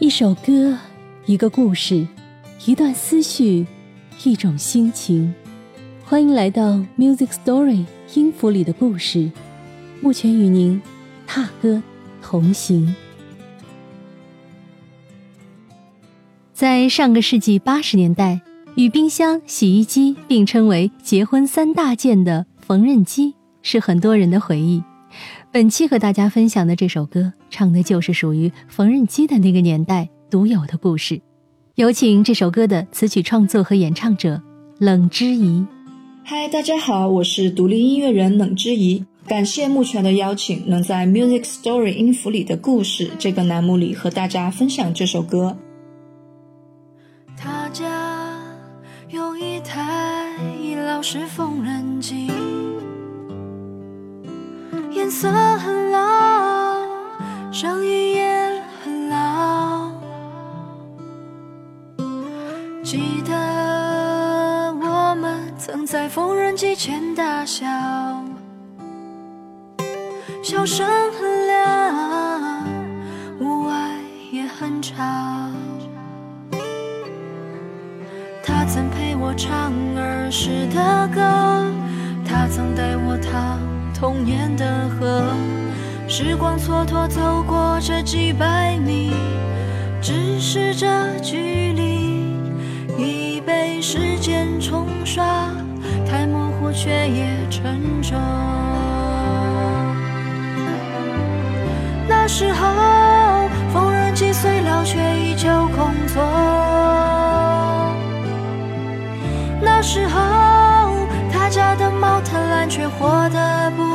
一首歌，一个故事，一段思绪，一种心情。欢迎来到 Music Story 音符里的故事，目前与您踏歌同行。在上个世纪八十年代，与冰箱、洗衣机并称为结婚三大件的缝纫机，是很多人的回忆。本期和大家分享的这首歌，唱的就是属于缝纫机的那个年代独有的故事。有请这首歌的词曲创作和演唱者冷之怡。嗨，大家好，我是独立音乐人冷之怡。感谢目前的邀请，能在 Music Story 音符里的故事这个栏目里和大家分享这首歌。他家有一台已老式缝纫机。颜色很老，声音也很老。记得我们曾在缝纫机前大笑，笑声很亮，屋外也很吵。他曾陪我唱儿时的歌，他曾带我逃。童年的河，时光蹉跎走过这几百米，只是这距离已被时间冲刷，太模糊却也沉重。那时候，缝纫机虽老却依旧工作。那时候，他家的猫贪婪却活得不。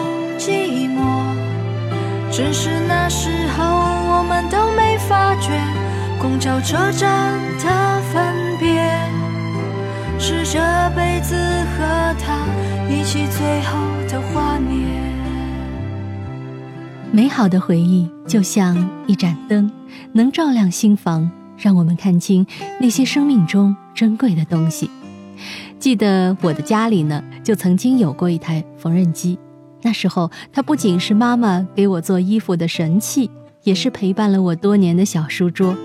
只是那时候我们都没发觉，公交车站的分别，是这辈子和他一起最后的画面。美好的回忆就像一盏灯，能照亮心房，让我们看清那些生命中珍贵的东西。记得我的家里呢，就曾经有过一台缝纫机。那时候，它不仅是妈妈给我做衣服的神器，也是陪伴了我多年的小书桌。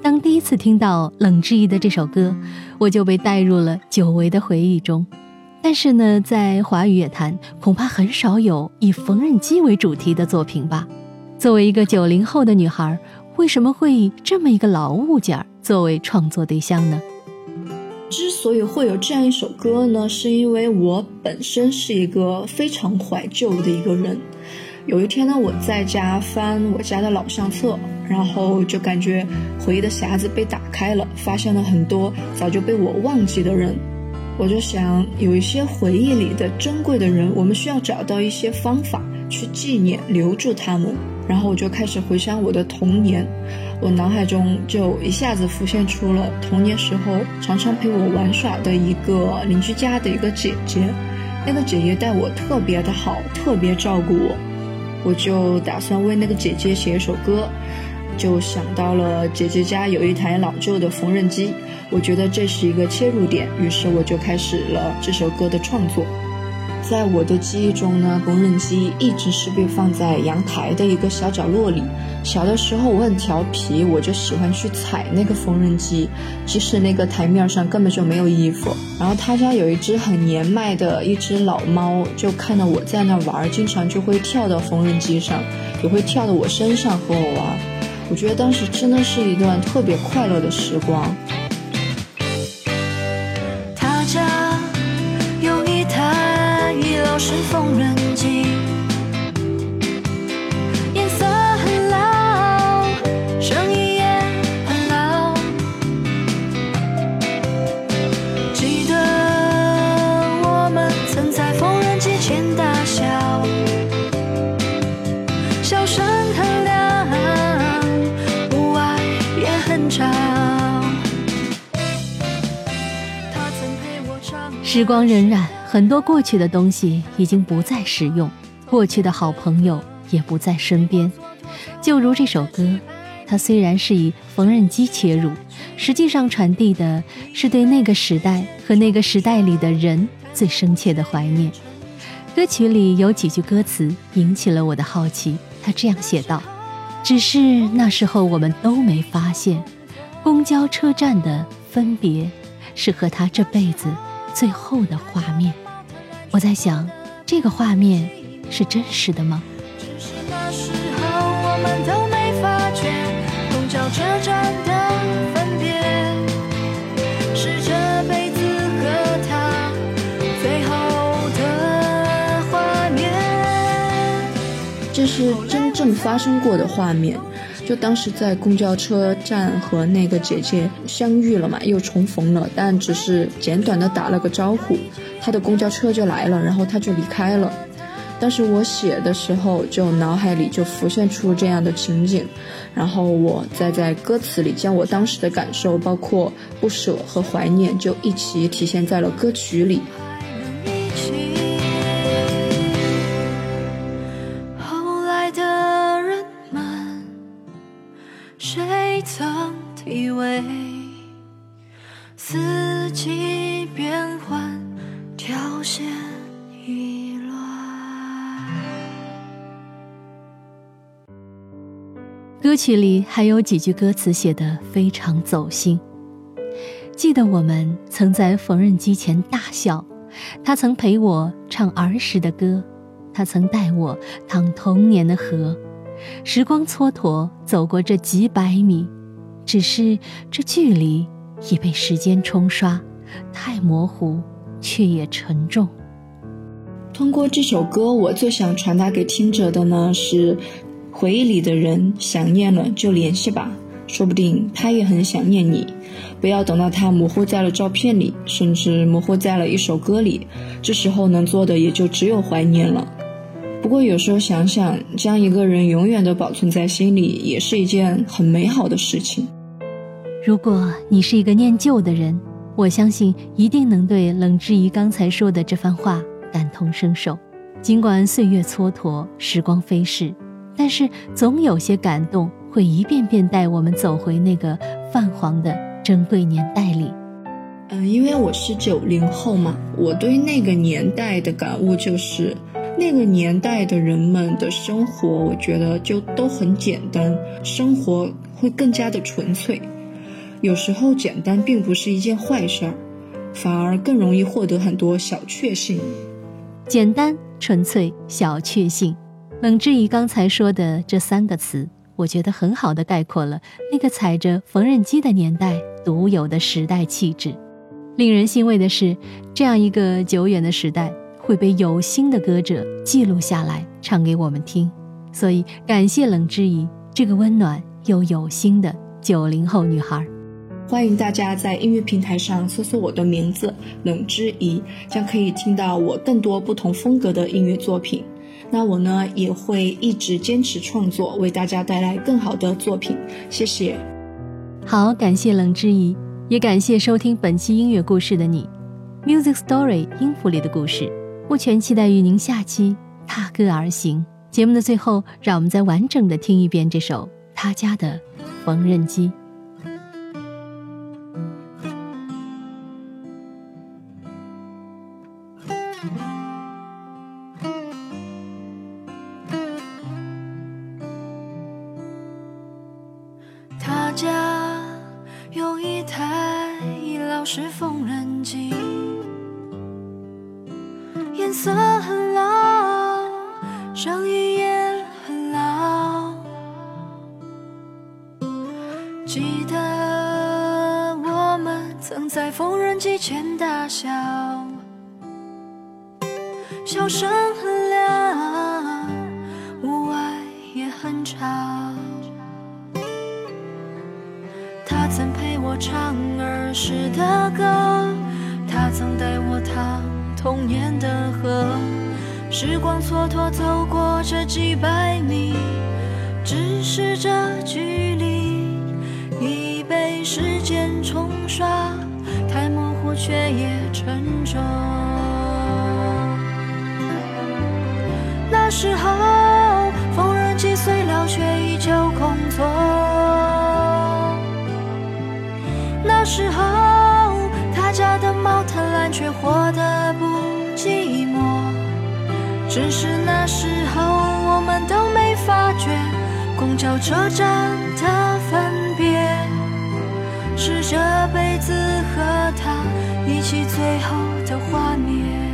当第一次听到冷之怡的这首歌，我就被带入了久违的回忆中。但是呢，在华语乐坛，恐怕很少有以缝纫机为主题的作品吧。作为一个九零后的女孩，为什么会以这么一个老物件作为创作对象呢？之所以会有这样一首歌呢，是因为我本身是一个非常怀旧的一个人。有一天呢，我在家翻我家的老相册，然后就感觉回忆的匣子被打开了，发现了很多早就被我忘记的人。我就想，有一些回忆里的珍贵的人，我们需要找到一些方法去纪念、留住他们。然后我就开始回想我的童年。我脑海中就一下子浮现出了童年时候常常陪我玩耍的一个邻居家的一个姐姐，那个姐姐待我特别的好，特别照顾我。我就打算为那个姐姐写一首歌，就想到了姐姐家有一台老旧的缝纫机，我觉得这是一个切入点，于是我就开始了这首歌的创作。在我的记忆中呢，缝纫机一直是被放在阳台的一个小角落里。小的时候我很调皮，我就喜欢去踩那个缝纫机，即使那个台面上根本就没有衣服。然后他家有一只很年迈的一只老猫，就看到我在那玩，经常就会跳到缝纫机上，也会跳到我身上和我玩。我觉得当时真的是一段特别快乐的时光。时光荏苒。很多过去的东西已经不再使用，过去的好朋友也不在身边。就如这首歌，它虽然是以缝纫机切入，实际上传递的是对那个时代和那个时代里的人最深切的怀念。歌曲里有几句歌词引起了我的好奇，他这样写道：“只是那时候我们都没发现，公交车站的分别，是和他这辈子最后的画面。我在想，这个画面是真实的吗？这是真正发生过的画面。就当时在公交车站和那个姐姐相遇了嘛，又重逢了，但只是简短的打了个招呼，她的公交车就来了，然后她就离开了。当时我写的时候，就脑海里就浮现出这样的情景，然后我再在歌词里将我当时的感受，包括不舍和怀念，就一起体现在了歌曲里。曲里还有几句歌词写得非常走心。记得我们曾在缝纫机前大笑，他曾陪我唱儿时的歌，他曾带我淌童年的河。时光蹉跎，走过这几百米，只是这距离已被时间冲刷，太模糊，却也沉重。通过这首歌，我最想传达给听者的呢是，回忆里的人想念了就联系吧，说不定他也很想念你。不要等到他模糊在了照片里，甚至模糊在了一首歌里，这时候能做的也就只有怀念了。不过有时候想想，将一个人永远的保存在心里，也是一件很美好的事情。如果你是一个念旧的人，我相信一定能对冷之怡刚才说的这番话感同身受。尽管岁月蹉跎，时光飞逝，但是总有些感动会一遍遍带我们走回那个泛黄的珍贵年代里。嗯，因为我是九零后嘛，我对那个年代的感悟就是，那个年代的人们的生活，我觉得就都很简单，生活会更加的纯粹。有时候简单并不是一件坏事儿，反而更容易获得很多小确幸。简单、纯粹、小确幸。冷之怡刚才说的这三个词，我觉得很好的概括了那个踩着缝纫机的年代独有的时代气质。令人欣慰的是，这样一个久远的时代会被有心的歌者记录下来，唱给我们听。所以，感谢冷之怡这个温暖又有心的九零后女孩。欢迎大家在音乐平台上搜索我的名字冷之怡，将可以听到我更多不同风格的音乐作品。那我呢也会一直坚持创作，为大家带来更好的作品。谢谢。好，感谢冷之怡，也感谢收听本期音乐故事的你。Music Story 音符里的故事，目前期待与您下期踏歌而行。节目的最后，让我们再完整的听一遍这首他家的缝纫机。家有一台老式缝纫机，颜色很老，声音也很老。记得我们曾在缝纫机前大笑，笑声很亮，屋外也很吵。我唱儿时的歌，他曾带我趟童年的河。时光蹉跎，走过这几百米，只是这距离已被时间冲刷，太模糊却也沉重。那时候，缝纫机虽老，却依旧工作。只是那时候，我们都没发觉，公交车站的分别，是这辈子和他一起最后的画面。